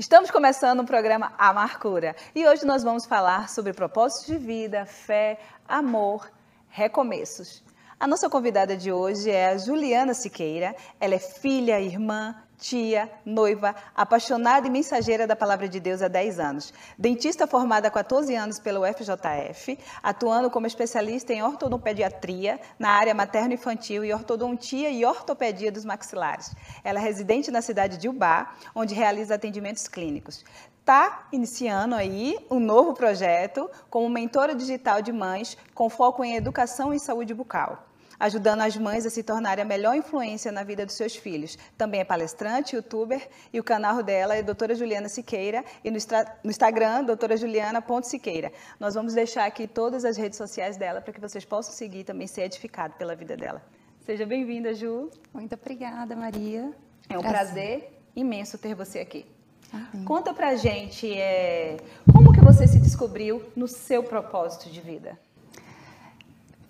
Estamos começando o programa Amarcura e hoje nós vamos falar sobre propósitos de vida, fé, amor, recomeços. A nossa convidada de hoje é a Juliana Siqueira. Ela é filha, irmã, tia, noiva, apaixonada e mensageira da Palavra de Deus há 10 anos. Dentista formada há 14 anos pelo FJF, atuando como especialista em ortodopediatria na área materno-infantil e ortodontia e ortopedia dos maxilares. Ela é residente na cidade de Ubá, onde realiza atendimentos clínicos está iniciando aí um novo projeto como mentora digital de mães com foco em educação e saúde bucal ajudando as mães a se tornarem a melhor influência na vida dos seus filhos. Também é palestrante, youtuber e o canal dela é doutora Juliana Siqueira e no, no Instagram, doutora Juliana.siqueira. Nós vamos deixar aqui todas as redes sociais dela para que vocês possam seguir e também ser edificados pela vida dela. Seja bem-vinda, Ju. Muito obrigada, Maria. É um prazer, prazer imenso ter você aqui. Amém. Conta pra gente é, como que você se descobriu no seu propósito de vida.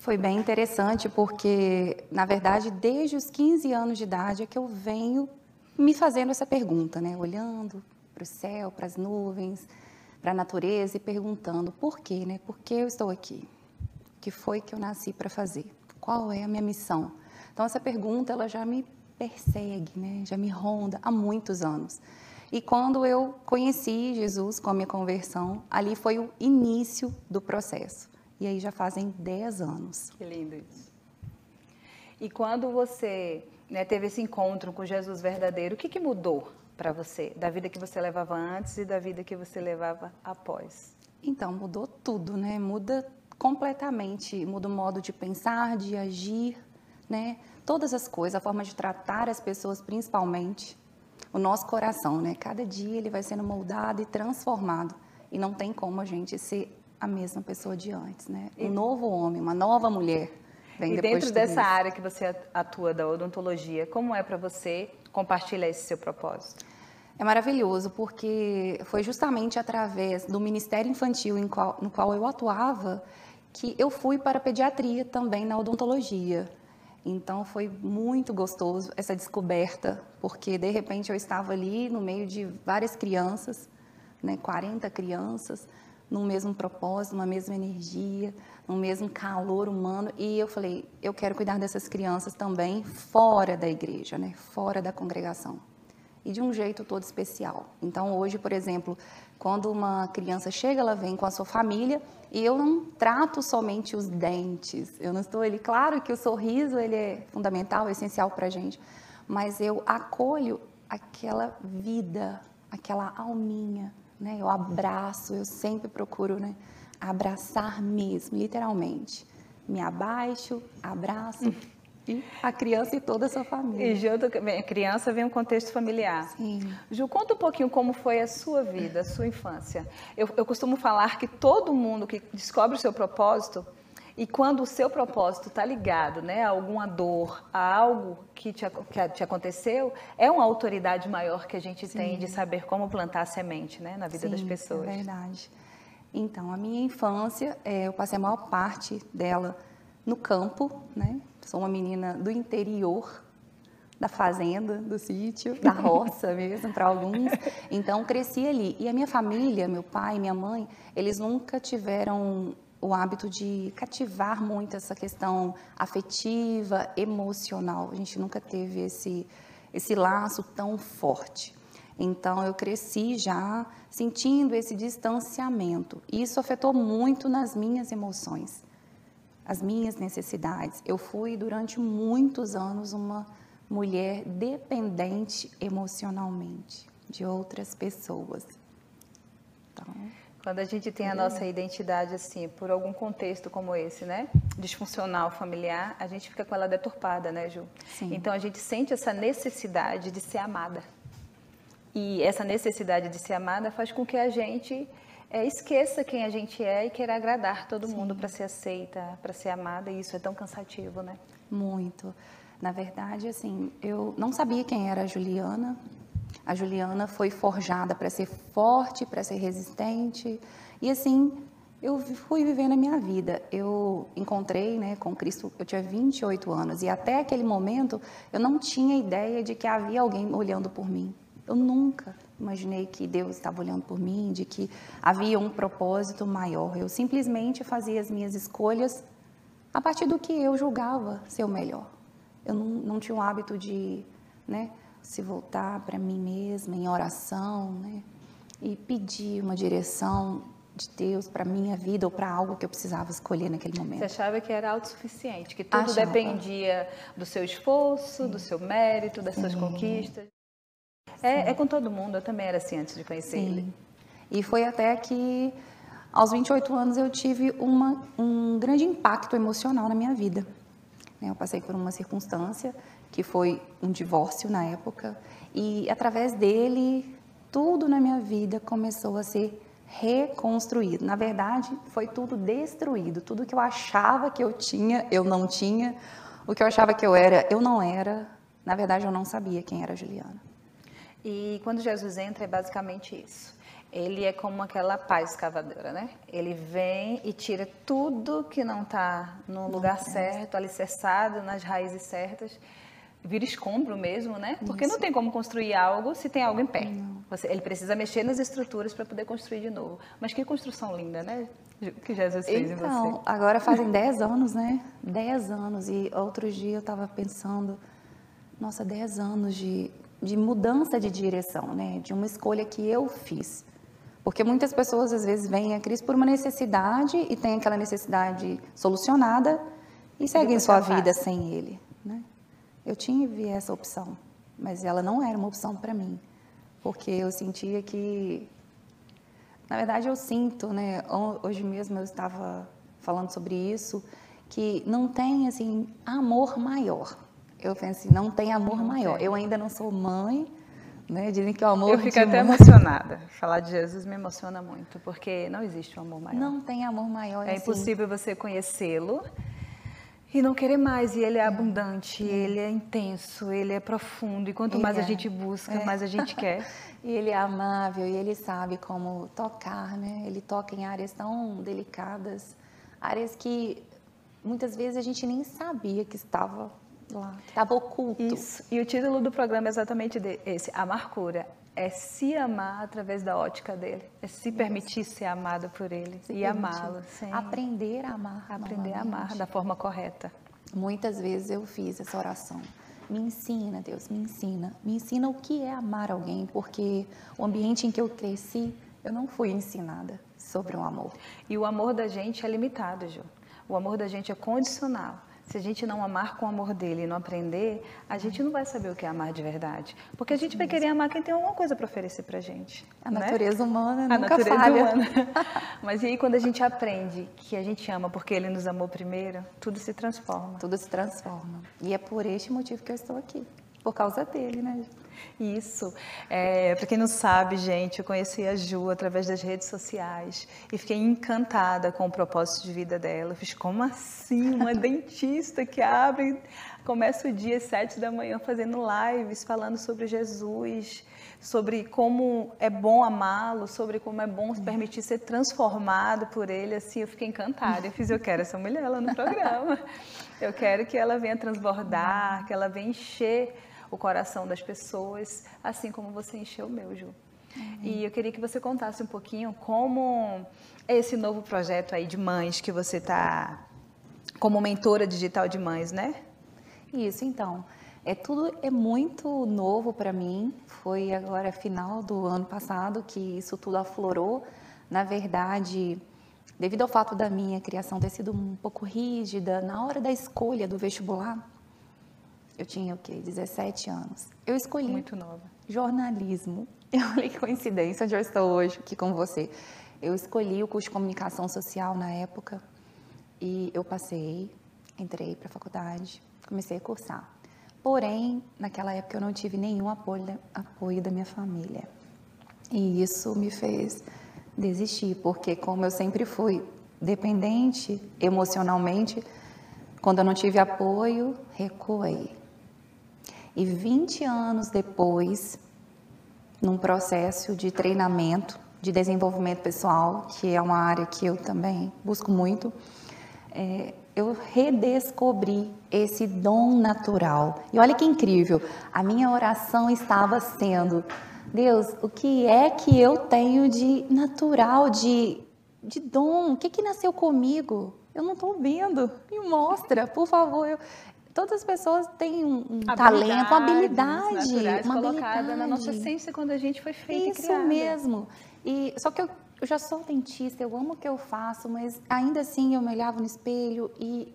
Foi bem interessante porque, na verdade, desde os 15 anos de idade é que eu venho me fazendo essa pergunta, né? Olhando para o céu, para as nuvens, para a natureza e perguntando por quê, né? Por que eu estou aqui? O que foi que eu nasci para fazer? Qual é a minha missão? Então essa pergunta ela já me persegue, né? Já me ronda há muitos anos. E quando eu conheci Jesus com a minha conversão, ali foi o início do processo. E aí já fazem 10 anos. Que lindo isso. E quando você né, teve esse encontro com Jesus verdadeiro, o que, que mudou para você? Da vida que você levava antes e da vida que você levava após? Então, mudou tudo, né? Muda completamente. Muda o modo de pensar, de agir, né? Todas as coisas, a forma de tratar as pessoas, principalmente. O nosso coração, né? Cada dia ele vai sendo moldado e transformado. E não tem como a gente ser a mesma pessoa de antes, né? Um novo homem, uma nova mulher. Vem e dentro de dessa isso. área que você atua da odontologia, como é para você compartilhar esse seu propósito? É maravilhoso, porque foi justamente através do Ministério Infantil qual, no qual eu atuava que eu fui para a pediatria também na odontologia. Então foi muito gostoso essa descoberta, porque de repente eu estava ali no meio de várias crianças, né, 40 crianças, num mesmo propósito, uma mesma energia, no mesmo calor humano. E eu falei, eu quero cuidar dessas crianças também fora da igreja, né? fora da congregação. E de um jeito todo especial. Então, hoje, por exemplo, quando uma criança chega, ela vem com a sua família e eu não trato somente os dentes. Eu não estou ali, claro que o sorriso ele é fundamental, é essencial para a gente, mas eu acolho aquela vida, aquela alminha, né? Eu abraço, eu sempre procuro, né? Abraçar mesmo, literalmente. Me abaixo, abraço. E a criança e toda a sua família. E junto, a criança vem um contexto familiar. Sim. Ju, conta um pouquinho como foi a sua vida, a sua infância. Eu, eu costumo falar que todo mundo que descobre o seu propósito e quando o seu propósito está ligado né, a alguma dor, a algo que te, que te aconteceu, é uma autoridade maior que a gente Sim. tem de saber como plantar a semente né, na vida Sim, das pessoas. É verdade. Então, a minha infância, é, eu passei a maior parte dela no campo, né? Sou uma menina do interior, da fazenda, do sítio, da roça mesmo, para alguns. Então, cresci ali. E a minha família, meu pai, minha mãe, eles nunca tiveram o hábito de cativar muito essa questão afetiva, emocional. A gente nunca teve esse, esse laço tão forte. Então, eu cresci já sentindo esse distanciamento. E isso afetou muito nas minhas emoções, as minhas necessidades. Eu fui, durante muitos anos, uma mulher dependente emocionalmente de outras pessoas. Então, quando a gente tem a nossa identidade assim, por algum contexto como esse, né? Disfuncional familiar, a gente fica com ela deturpada, né, Ju? Sim. Então a gente sente essa necessidade de ser amada. E essa necessidade de ser amada faz com que a gente é, esqueça quem a gente é e queira agradar todo Sim. mundo para ser aceita, para ser amada, e isso é tão cansativo, né? Muito. Na verdade, assim, eu não sabia quem era a Juliana, a Juliana foi forjada para ser forte, para ser resistente. E assim, eu fui vivendo a minha vida. Eu encontrei né, com Cristo, eu tinha 28 anos. E até aquele momento, eu não tinha ideia de que havia alguém olhando por mim. Eu nunca imaginei que Deus estava olhando por mim, de que havia um propósito maior. Eu simplesmente fazia as minhas escolhas a partir do que eu julgava ser o melhor. Eu não, não tinha o hábito de né, se voltar para mim mesma em oração né, e pedir uma direção de Deus para minha vida ou para algo que eu precisava escolher naquele momento. Você achava que era autossuficiente, que tudo achava. dependia do seu esforço, Sim. do seu mérito, das Sim. suas conquistas. É, é, com todo mundo, eu também era assim antes de conhecer Sim. ele. E foi até que aos 28 anos eu tive uma, um grande impacto emocional na minha vida. Eu passei por uma circunstância que foi um divórcio na época e através dele tudo na minha vida começou a ser reconstruído. Na verdade, foi tudo destruído. Tudo que eu achava que eu tinha, eu não tinha. O que eu achava que eu era, eu não era. Na verdade, eu não sabia quem era Juliana. E quando Jesus entra, é basicamente isso. Ele é como aquela paz escavadora, né? Ele vem e tira tudo que não está no lugar certo, alicerçado nas raízes certas vira escombro mesmo, né? Porque Isso. não tem como construir algo se tem algo em pé. Você, ele precisa mexer nas estruturas para poder construir de novo. Mas que construção linda, né? Que Jesus fez então, em você. agora fazem 10 anos, né? 10 anos. E outro dia eu estava pensando, nossa, 10 anos de, de mudança de direção, né? De uma escolha que eu fiz. Porque muitas pessoas às vezes vêm a Cristo por uma necessidade e tem aquela necessidade solucionada e seguem sua vida sem Ele, né? Eu tive essa opção, mas ela não era uma opção para mim, porque eu sentia que, na verdade, eu sinto, né? Hoje mesmo eu estava falando sobre isso, que não tem assim amor maior. Eu penso assim, não tem amor não maior. Tem. Eu ainda não sou mãe, né? Dizem que o amor. Eu fico até emocionada. Falar de Jesus me emociona muito, porque não existe um amor maior. Não tem amor maior. É assim. impossível você conhecê-lo e não querer mais, e ele é, é. abundante, é. ele é intenso, ele é profundo, e quanto ele mais é. a gente busca, é. mais a gente quer. e ele é amável, e ele sabe como tocar, né? Ele toca em áreas tão delicadas, áreas que muitas vezes a gente nem sabia que estava lá, que estava oculto. Isso, e o título do programa é exatamente esse, Amar Cura é se amar através da ótica dele, é se permitir ser amada por ele se e amá-lo. Aprender a amar. Aprender a amar da forma correta. Muitas vezes eu fiz essa oração. Me ensina, Deus, me ensina. Me ensina o que é amar alguém, porque o ambiente em que eu cresci, eu não fui ensinada sobre o amor. E o amor da gente é limitado, Ju. O amor da gente é condicional. Se a gente não amar com o amor dele e não aprender, a gente não vai saber o que é amar de verdade. Porque a gente vai querer amar quem tem alguma coisa para oferecer para gente. A né? natureza humana a nunca natureza falha. Humana. Mas e aí quando a gente aprende que a gente ama porque ele nos amou primeiro, tudo se transforma. Tudo se transforma. E é por este motivo que eu estou aqui. Por causa dele, né? Isso. É, Para quem não sabe, gente, eu conheci a Ju através das redes sociais e fiquei encantada com o propósito de vida dela. Eu fiz, como assim? Uma dentista que abre, começa o dia às sete da manhã fazendo lives, falando sobre Jesus, sobre como é bom amá-lo, sobre como é bom se permitir ser transformado por ele. Assim, eu fiquei encantada. Eu fiz, eu quero essa mulher lá no programa. Eu quero que ela venha transbordar, que ela venha encher o coração das pessoas, assim como você encheu o meu, Ju. Uhum. E eu queria que você contasse um pouquinho como é esse novo projeto aí de mães que você está como mentora digital de mães, né? Isso, então. É tudo é muito novo para mim. Foi agora final do ano passado que isso tudo aflorou. Na verdade, devido ao fato da minha criação ter sido um pouco rígida na hora da escolha do vestibular, eu tinha o quê? 17 anos. Eu escolhi. Muito nova. Jornalismo. Eu falei que coincidência onde eu estou hoje aqui com você. Eu escolhi o curso de comunicação social na época e eu passei, entrei para a faculdade, comecei a cursar. Porém, naquela época eu não tive nenhum apoio, apoio da minha família. E isso me fez desistir, porque como eu sempre fui dependente emocionalmente, quando eu não tive apoio, recuei. E 20 anos depois, num processo de treinamento, de desenvolvimento pessoal, que é uma área que eu também busco muito, é, eu redescobri esse dom natural. E olha que incrível, a minha oração estava sendo: Deus, o que é que eu tenho de natural, de, de dom? O que que nasceu comigo? Eu não estou vendo. Me mostra, por favor. Eu, todas as pessoas têm um, talento, uma habilidade, uma colocada habilidade. na nossa essência quando a gente foi feita Isso e mesmo. E só que eu, eu já sou dentista, eu amo o que eu faço, mas ainda assim eu me olhava no espelho e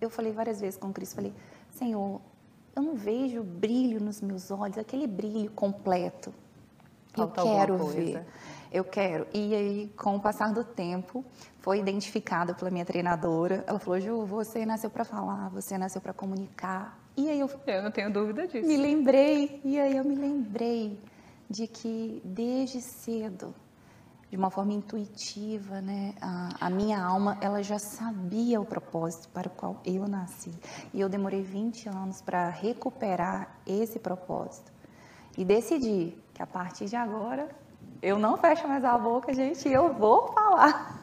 eu falei várias vezes com o Cristo, falei, Senhor, eu não vejo brilho nos meus olhos, aquele brilho completo. Falta eu quero ver. Eu quero. E aí, com o passar do tempo, foi identificado pela minha treinadora. Ela falou: Ju, você nasceu para falar, você nasceu para comunicar. E aí eu Eu não tenho dúvida disso. me lembrei, e aí eu me lembrei de que desde cedo, de uma forma intuitiva, né, a, a minha alma, ela já sabia o propósito para o qual eu nasci. E eu demorei 20 anos para recuperar esse propósito. E decidi que a partir de agora, eu não fecho mais a boca, gente, eu vou falar.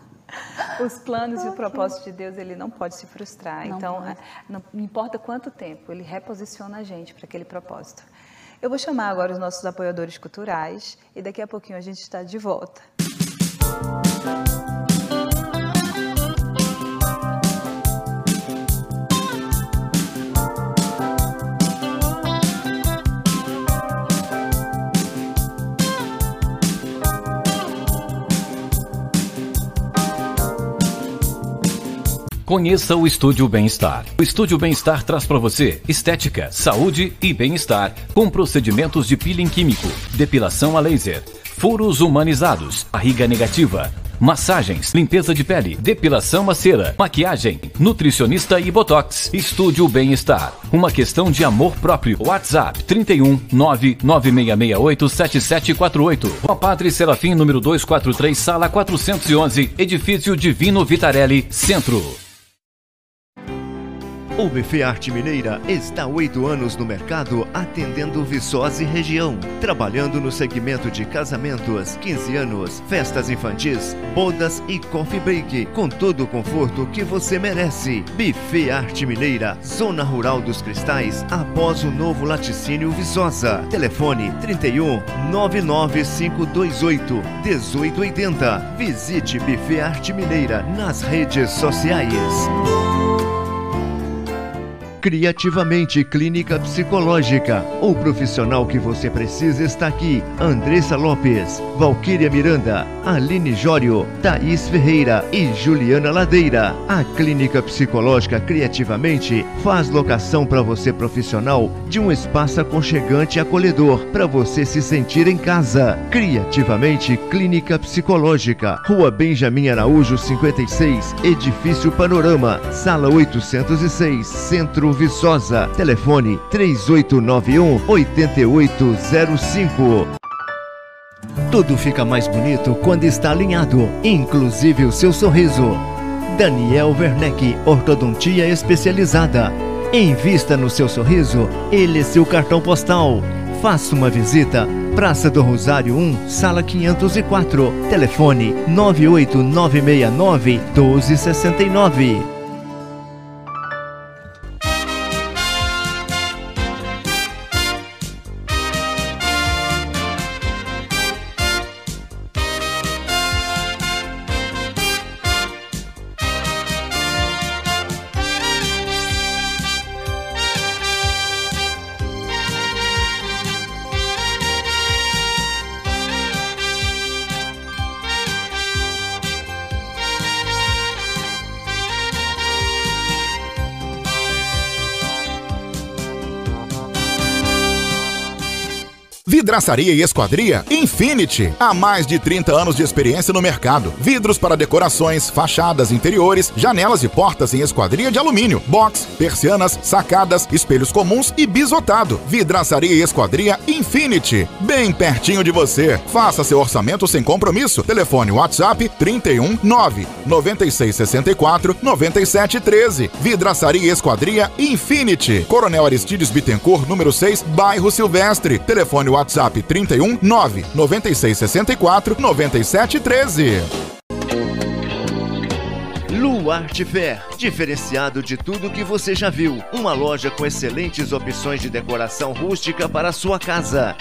Os planos e o propósito de Deus, ele não pode se frustrar. Não então, pode. é, não importa quanto tempo, ele reposiciona a gente para aquele propósito. Eu vou chamar agora os nossos apoiadores culturais e daqui a pouquinho a gente está de volta. Conheça o Estúdio Bem-Estar. O Estúdio Bem-Estar traz para você estética, saúde e bem-estar com procedimentos de peeling químico, depilação a laser, furos humanizados, barriga negativa, massagens, limpeza de pele, depilação a cera, maquiagem, nutricionista e botox. Estúdio Bem-Estar. Uma questão de amor próprio. WhatsApp 31 99668 7748. Rua Padre Serafim, número 243, sala 411, edifício Divino Vitarelli, Centro. O Buffet Arte Mineira está há oito anos no mercado atendendo Viçosa e região, trabalhando no segmento de casamentos, 15 anos, festas infantis, bodas e coffee break, com todo o conforto que você merece. Buffet Arte Mineira, Zona Rural dos Cristais, após o novo laticínio Viçosa. Telefone 31 99528 1880. Visite Buffet Arte Mineira nas redes sociais. Criativamente Clínica Psicológica. O profissional que você precisa está aqui. Andressa Lopes, Valquíria Miranda, Aline Jório, Thaís Ferreira e Juliana Ladeira. A Clínica Psicológica Criativamente faz locação para você profissional de um espaço aconchegante e acolhedor para você se sentir em casa. Criativamente Clínica Psicológica. Rua Benjamin Araújo 56, Edifício Panorama, Sala 806, Centro Viçosa. Telefone 3891 8805. Tudo fica mais bonito quando está alinhado, inclusive o seu sorriso. Daniel Werneck, ortodontia especializada. Invista no seu sorriso, ele é seu cartão postal. Faça uma visita. Praça do Rosário 1, sala 504. Telefone 98969 1269. Vidraçaria e Esquadria Infinity. Há mais de 30 anos de experiência no mercado. Vidros para decorações, fachadas interiores, janelas e portas em esquadria de alumínio, box, persianas, sacadas, espelhos comuns e bisotado. Vidraçaria e Esquadria Infinity. Bem pertinho de você. Faça seu orçamento sem compromisso. Telefone WhatsApp 31 9 9664 9713. Vidraçaria e Esquadria Infinity. Coronel Aristides Bittencourt, número 6, bairro Silvestre. Telefone WhatsApp 31 9 9664 9713. Luarte Fair, diferenciado de tudo que você já viu. Uma loja com excelentes opções de decoração rústica para a sua casa.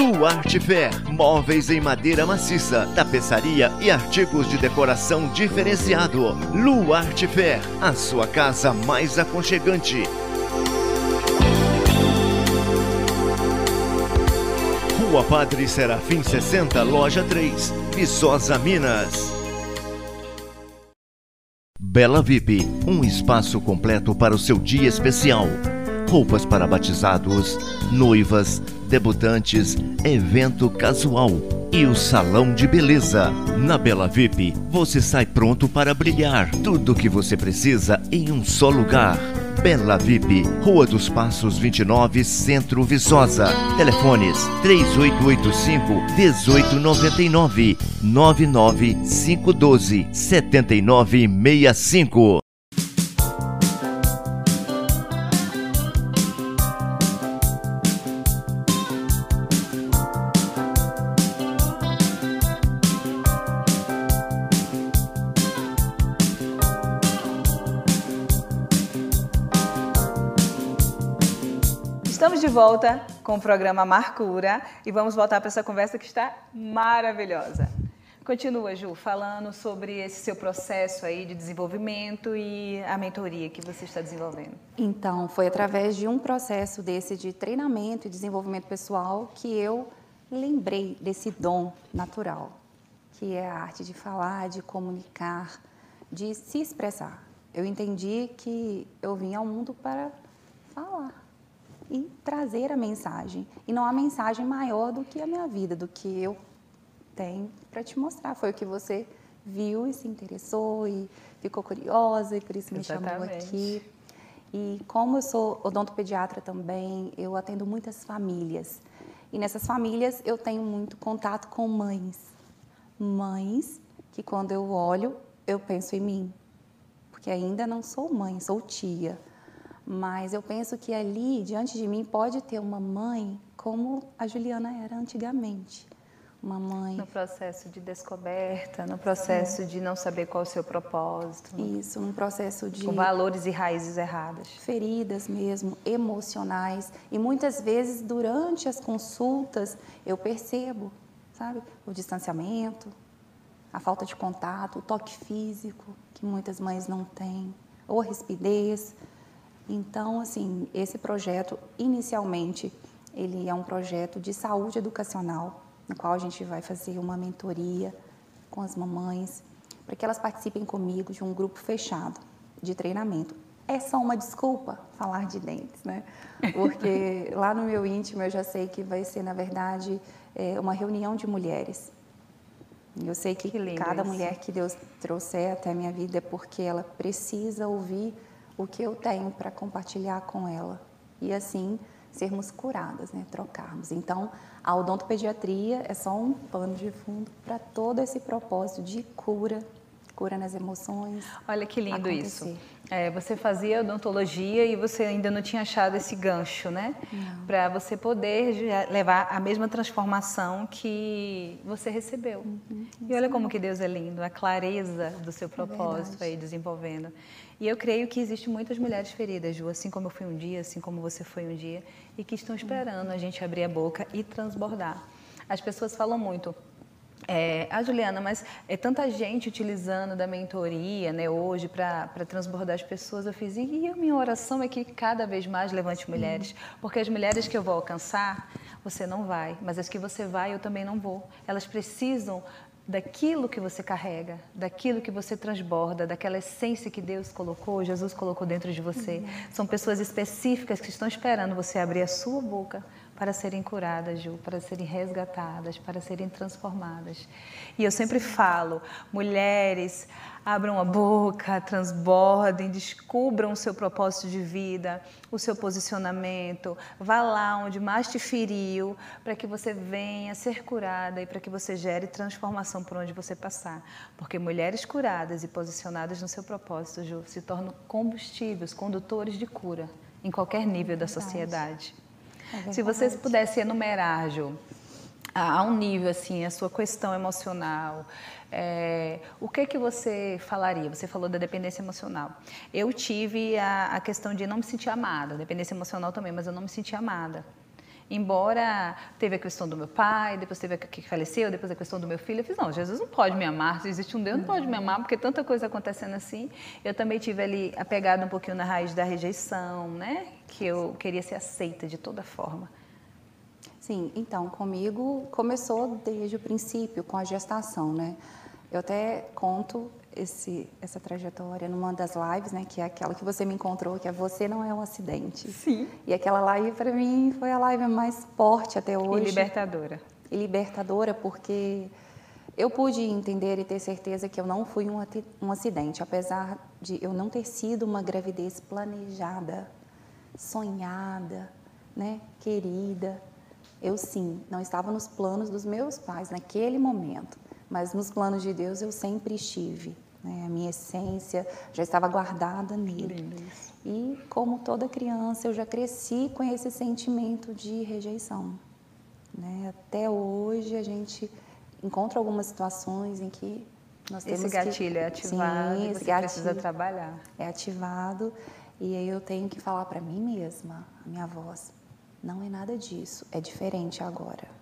Luarte Fair, móveis em madeira maciça, tapeçaria e artigos de decoração diferenciado. Luarte Fair, a sua casa mais aconchegante. Rua Padre Serafim 60, loja 3, Viçosa, Minas. Bela VIP, um espaço completo para o seu dia especial. Roupas para batizados, noivas, debutantes, evento casual e o salão de beleza. Na Bela VIP, você sai pronto para brilhar. Tudo o que você precisa em um só lugar. Bela VIP, Rua dos Passos 29, Centro Viçosa. Telefones 3885 1899 99512 7965. De volta com o programa Marcura e vamos voltar para essa conversa que está maravilhosa. Continua, Ju, falando sobre esse seu processo aí de desenvolvimento e a mentoria que você está desenvolvendo. Então, foi através de um processo desse de treinamento e desenvolvimento pessoal que eu lembrei desse dom natural, que é a arte de falar, de comunicar, de se expressar. Eu entendi que eu vim ao mundo para falar e trazer a mensagem. E não há mensagem maior do que a minha vida, do que eu tenho para te mostrar. Foi o que você viu e se interessou e ficou curiosa e por isso me Exatamente. chamou aqui. E como eu sou odontopediatra também, eu atendo muitas famílias. E nessas famílias eu tenho muito contato com mães. Mães que quando eu olho, eu penso em mim. Porque ainda não sou mãe, sou tia mas eu penso que ali, diante de mim, pode ter uma mãe como a Juliana era antigamente. Uma mãe. No processo de descoberta, no processo é. de não saber qual é o seu propósito. Isso, um processo de. Com valores e raízes erradas. Feridas mesmo, emocionais. E muitas vezes, durante as consultas, eu percebo, sabe, o distanciamento, a falta de contato, o toque físico, que muitas mães não têm, ou a rispidez. Então, assim, esse projeto, inicialmente, ele é um projeto de saúde educacional, no qual a gente vai fazer uma mentoria com as mamães, para que elas participem comigo de um grupo fechado de treinamento. É só uma desculpa falar de dentes, né? Porque lá no meu íntimo eu já sei que vai ser, na verdade, é, uma reunião de mulheres. Eu sei que, que cada isso. mulher que Deus trouxer até a minha vida é porque ela precisa ouvir o que eu tenho para compartilhar com ela e assim sermos curadas, né? trocarmos. Então, a odontopediatria é só um pano de fundo para todo esse propósito de cura, cura nas emoções. Olha que lindo acontecer. isso. É, você fazia odontologia e você ainda não tinha achado esse gancho, né? Para você poder levar a mesma transformação que você recebeu. Uhum, e olha como que Deus é lindo, a clareza do seu é propósito é aí desenvolvendo. E eu creio que existem muitas mulheres feridas, Ju, assim como eu fui um dia, assim como você foi um dia, e que estão esperando a gente abrir a boca e transbordar. As pessoas falam muito, é, a Juliana, mas é tanta gente utilizando da mentoria né, hoje para transbordar as pessoas. Eu fiz, e a minha oração é que cada vez mais levante mulheres, porque as mulheres que eu vou alcançar, você não vai, mas as que você vai, eu também não vou. Elas precisam daquilo que você carrega, daquilo que você transborda, daquela essência que Deus colocou, Jesus colocou dentro de você. Uhum. São pessoas específicas que estão esperando você abrir a sua boca para serem curadas, Ju, para serem resgatadas, para serem transformadas. E eu sempre falo, mulheres, abram a boca, transbordem, descubram o seu propósito de vida, o seu posicionamento, vá lá onde mais te feriu, para que você venha ser curada e para que você gere transformação por onde você passar. Porque mulheres curadas e posicionadas no seu propósito, Ju, se tornam combustíveis, condutores de cura em qualquer nível da sociedade. É Se vocês pudessem enumerar, Ju, a um nível assim, a sua questão emocional, é, o que que você falaria? Você falou da dependência emocional. Eu tive a, a, questão de não me sentir amada, dependência emocional também, mas eu não me sentia amada. Embora teve a questão do meu pai, depois teve a que faleceu, depois a questão do meu filho, eu fiz, não, Jesus não pode me amar, se existe um Deus não pode me amar, porque tanta coisa acontecendo assim. Eu também tive ali apegada um pouquinho na raiz da rejeição, né? Que eu queria ser aceita de toda forma. Sim, então, comigo começou desde o princípio, com a gestação, né? Eu até conto esse, essa trajetória numa das lives, né, que é aquela que você me encontrou, que é Você Não É um Acidente. Sim. E aquela live, para mim, foi a live mais forte até hoje. E libertadora. E libertadora, porque eu pude entender e ter certeza que eu não fui um, um acidente, apesar de eu não ter sido uma gravidez planejada, sonhada, né, querida. Eu sim, não estava nos planos dos meus pais naquele momento mas nos planos de Deus eu sempre estive. Né? A minha essência já estava guardada nele. E como toda criança, eu já cresci com esse sentimento de rejeição. Né? Até hoje a gente encontra algumas situações em que nós temos esse gatilho que... é ativado, Sim, você precisa trabalhar. É ativado e aí eu tenho que falar para mim mesma, a minha voz, não é nada disso, é diferente agora.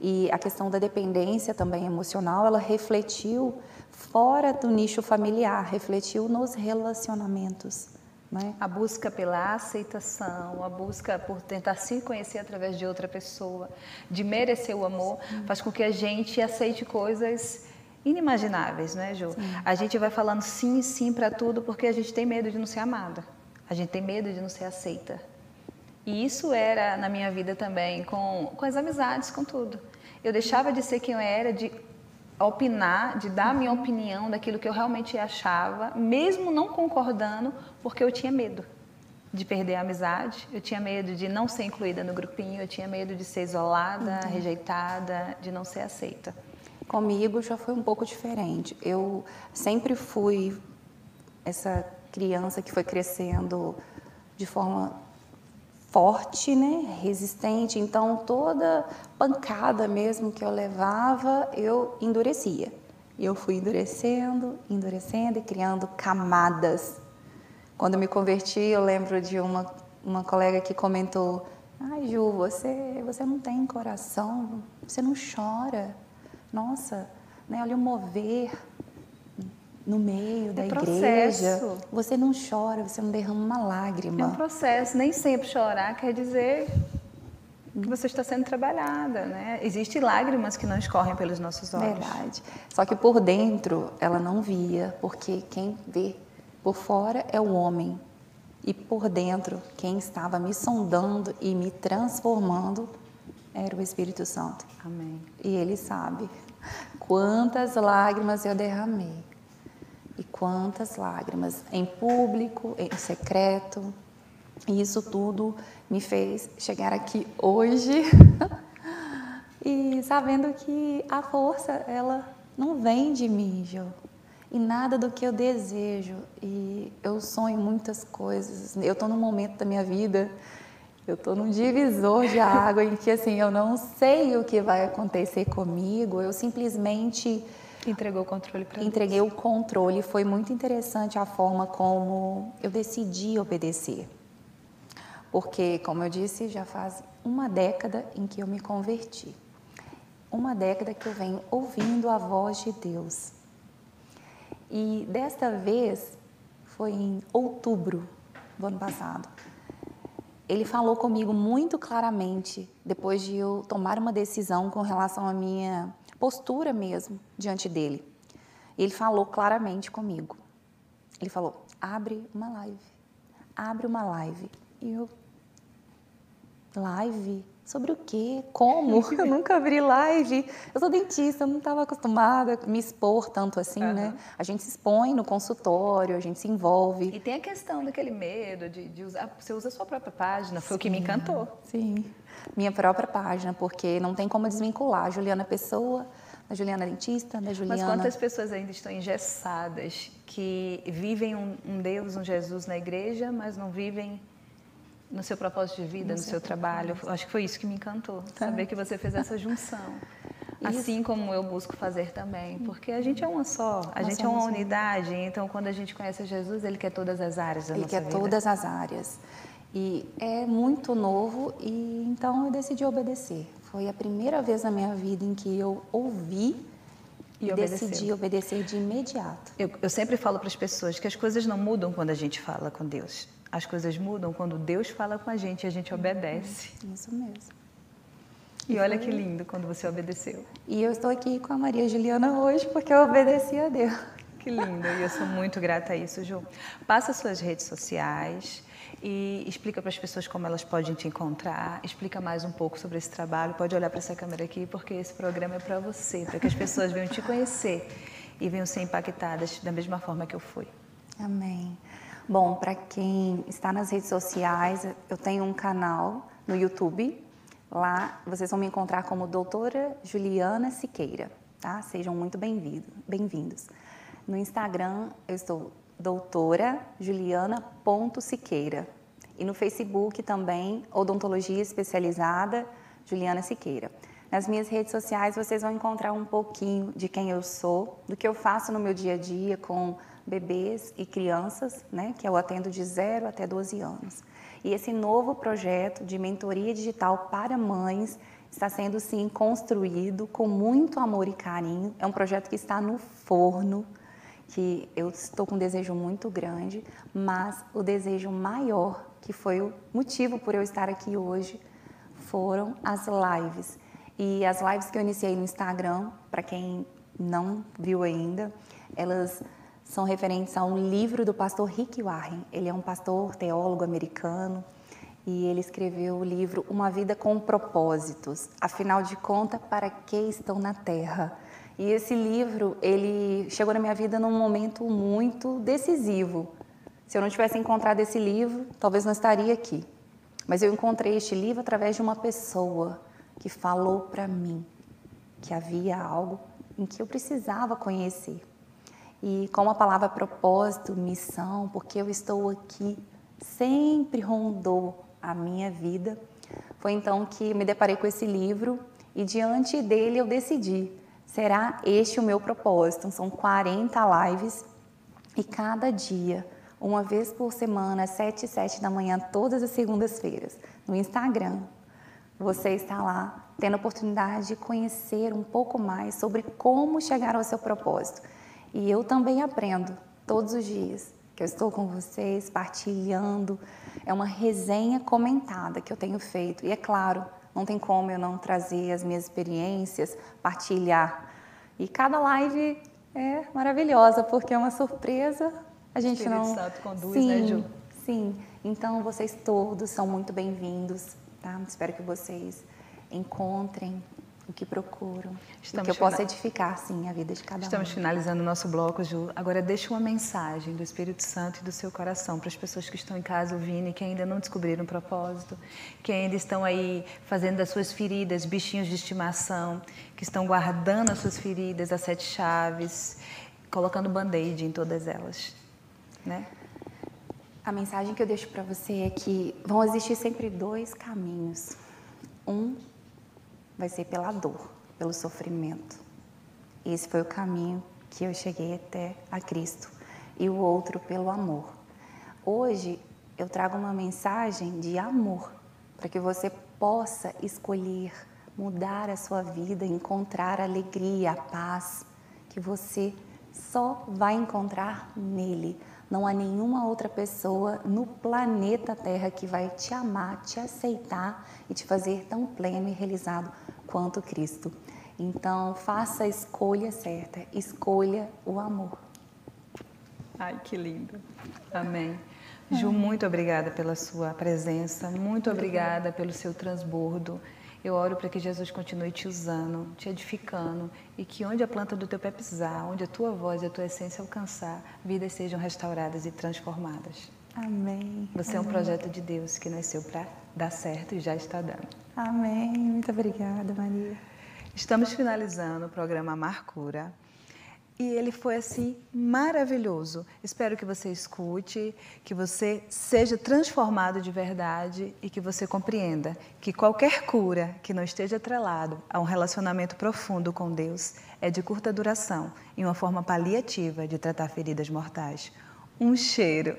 E a questão da dependência também emocional, ela refletiu fora do nicho familiar, refletiu nos relacionamentos. Né? A busca pela aceitação, a busca por tentar se conhecer através de outra pessoa, de merecer o amor, sim. faz com que a gente aceite coisas inimagináveis, né, Ju? Sim. A gente vai falando sim, sim para tudo porque a gente tem medo de não ser amada. A gente tem medo de não ser aceita. E isso era na minha vida também, com, com as amizades, com tudo. Eu deixava de ser quem eu era, de opinar, de dar a minha opinião daquilo que eu realmente achava, mesmo não concordando, porque eu tinha medo de perder a amizade, eu tinha medo de não ser incluída no grupinho, eu tinha medo de ser isolada, uhum. rejeitada, de não ser aceita. Comigo já foi um pouco diferente. Eu sempre fui essa criança que foi crescendo de forma forte, né, resistente. Então toda pancada mesmo que eu levava, eu endurecia. Eu fui endurecendo, endurecendo e criando camadas. Quando me converti, eu lembro de uma uma colega que comentou: "Ai, Ju, você você não tem coração, você não chora. Nossa, né, olha o mover no meio da é igreja. Você não chora, você não derrama uma lágrima. É um processo. Nem sempre chorar quer dizer que você está sendo trabalhada, né? Existem lágrimas que não escorrem pelos nossos olhos. Verdade. Só que por dentro ela não via, porque quem vê por fora é o homem. E por dentro, quem estava me sondando e me transformando era o Espírito Santo. Amém. E ele sabe quantas lágrimas eu derramei e quantas lágrimas, em público, em secreto. E isso tudo me fez chegar aqui hoje e sabendo que a força, ela não vem de mim, Jo. E nada do que eu desejo. E eu sonho muitas coisas. Eu estou num momento da minha vida, eu estou num divisor de água em que assim eu não sei o que vai acontecer comigo. Eu simplesmente Entregou o controle para Entreguei o controle. Foi muito interessante a forma como eu decidi obedecer. Porque, como eu disse, já faz uma década em que eu me converti. Uma década que eu venho ouvindo a voz de Deus. E desta vez foi em outubro do ano passado. Ele falou comigo muito claramente depois de eu tomar uma decisão com relação à minha postura mesmo diante dele. Ele falou claramente comigo. Ele falou: abre uma live, abre uma live. E eu, live? Sobre o quê? Como? Eu nunca abri live. Eu sou dentista, eu não estava acostumada a me expor tanto assim, uhum. né? A gente se expõe no consultório, a gente se envolve. E tem a questão daquele medo de, de usar. Você usa a sua própria página, foi sim, o que me encantou. Sim, minha própria página, porque não tem como desvincular a Juliana Pessoa da Juliana Dentista, da Juliana... Mas quantas pessoas ainda estão engessadas, que vivem um, um Deus, um Jesus na igreja, mas não vivem no seu propósito de vida, no, no seu, trabalho. Acho que foi isso que me encantou, tá. saber que você fez essa junção. Assim como eu busco fazer também, porque a gente é uma só, a Nós gente é uma unidade. Então, quando a gente conhece Jesus, Ele quer todas as áreas da ele nossa vida. Ele quer todas as áreas. E é muito novo, e então eu decidi obedecer. Foi a primeira vez na minha vida em que eu ouvi e, e decidi obedecer de imediato. Eu, eu sempre falo para as pessoas que as coisas não mudam quando a gente fala com Deus. As coisas mudam quando Deus fala com a gente e a gente obedece. Isso mesmo. E olha que lindo quando você obedeceu. E eu estou aqui com a Maria Juliana hoje porque eu obedeci a Deus. Que lindo, e eu sou muito grata a isso, Ju. Passa suas redes sociais e explica para as pessoas como elas podem te encontrar, explica mais um pouco sobre esse trabalho. Pode olhar para essa câmera aqui, porque esse programa é para você, para que as pessoas venham te conhecer e venham ser impactadas da mesma forma que eu fui. Amém. Bom, para quem está nas redes sociais, eu tenho um canal no YouTube Lá vocês vão me encontrar como doutora Juliana Siqueira, tá? Sejam muito bem-vindos. Bem no Instagram eu estou doutora Juliana.siqueira e no Facebook também Odontologia Especializada Juliana Siqueira. Nas minhas redes sociais vocês vão encontrar um pouquinho de quem eu sou, do que eu faço no meu dia a dia com bebês e crianças, né, que eu atendo de 0 até 12 anos. E esse novo projeto de mentoria digital para mães está sendo sim construído com muito amor e carinho. É um projeto que está no forno, que eu estou com um desejo muito grande, mas o desejo maior, que foi o motivo por eu estar aqui hoje, foram as lives. E as lives que eu iniciei no Instagram, para quem não viu ainda, elas são referentes a um livro do pastor Rick Warren. Ele é um pastor teólogo americano e ele escreveu o livro Uma Vida com Propósitos. Afinal de contas, para que estão na Terra? E esse livro, ele chegou na minha vida num momento muito decisivo. Se eu não tivesse encontrado esse livro, talvez não estaria aqui. Mas eu encontrei este livro através de uma pessoa que falou para mim que havia algo em que eu precisava conhecer. E com a palavra propósito, missão, porque eu estou aqui, sempre rondou a minha vida. Foi então que me deparei com esse livro e diante dele eu decidi, será este o meu propósito? São 40 lives e cada dia, uma vez por semana, às 7 e 7 da manhã, todas as segundas-feiras, no Instagram. Você está lá tendo a oportunidade de conhecer um pouco mais sobre como chegar ao seu propósito. E eu também aprendo todos os dias que eu estou com vocês, partilhando. É uma resenha comentada que eu tenho feito. E é claro, não tem como eu não trazer as minhas experiências, partilhar. E cada live é maravilhosa, porque é uma surpresa. A gente Espírito não. Santo conduz, sim, né, Ju? Sim. Então vocês todos são muito bem-vindos, tá? Espero que vocês encontrem o que procuram, Estamos que eu possa edificar, sim, a vida de cada Estamos um. Estamos finalizando o nosso bloco, Ju. Agora deixa uma mensagem do Espírito Santo e do seu coração para as pessoas que estão em casa ouvindo e que ainda não descobriram o propósito, que ainda estão aí fazendo das suas feridas bichinhos de estimação, que estão guardando as suas feridas, as sete chaves, colocando band-aid em todas elas, né? A mensagem que eu deixo para você é que vão existir sempre dois caminhos. Um vai ser pela dor, pelo sofrimento. Esse foi o caminho que eu cheguei até a Cristo e o outro pelo amor. Hoje eu trago uma mensagem de amor para que você possa escolher mudar a sua vida, encontrar a alegria, a paz que você só vai encontrar nele. Não há nenhuma outra pessoa no planeta Terra que vai te amar, te aceitar e te fazer tão pleno e realizado quanto Cristo. Então, faça a escolha certa, escolha o amor. Ai, que lindo. Amém. Ju, muito obrigada pela sua presença, muito obrigada pelo seu transbordo. Eu oro para que Jesus continue te usando, te edificando e que onde a planta do teu pé pisar, onde a tua voz e a tua essência alcançar, vidas sejam restauradas e transformadas. Amém. Você Amém. é um projeto de Deus que nasceu para dar certo e já está dando. Amém. Muito obrigada, Maria. Estamos finalizando o programa Marcura. e ele foi assim maravilhoso. Espero que você escute, que você seja transformado de verdade e que você compreenda que qualquer cura que não esteja atrelado a um relacionamento profundo com Deus é de curta duração e uma forma paliativa de tratar feridas mortais. Um cheiro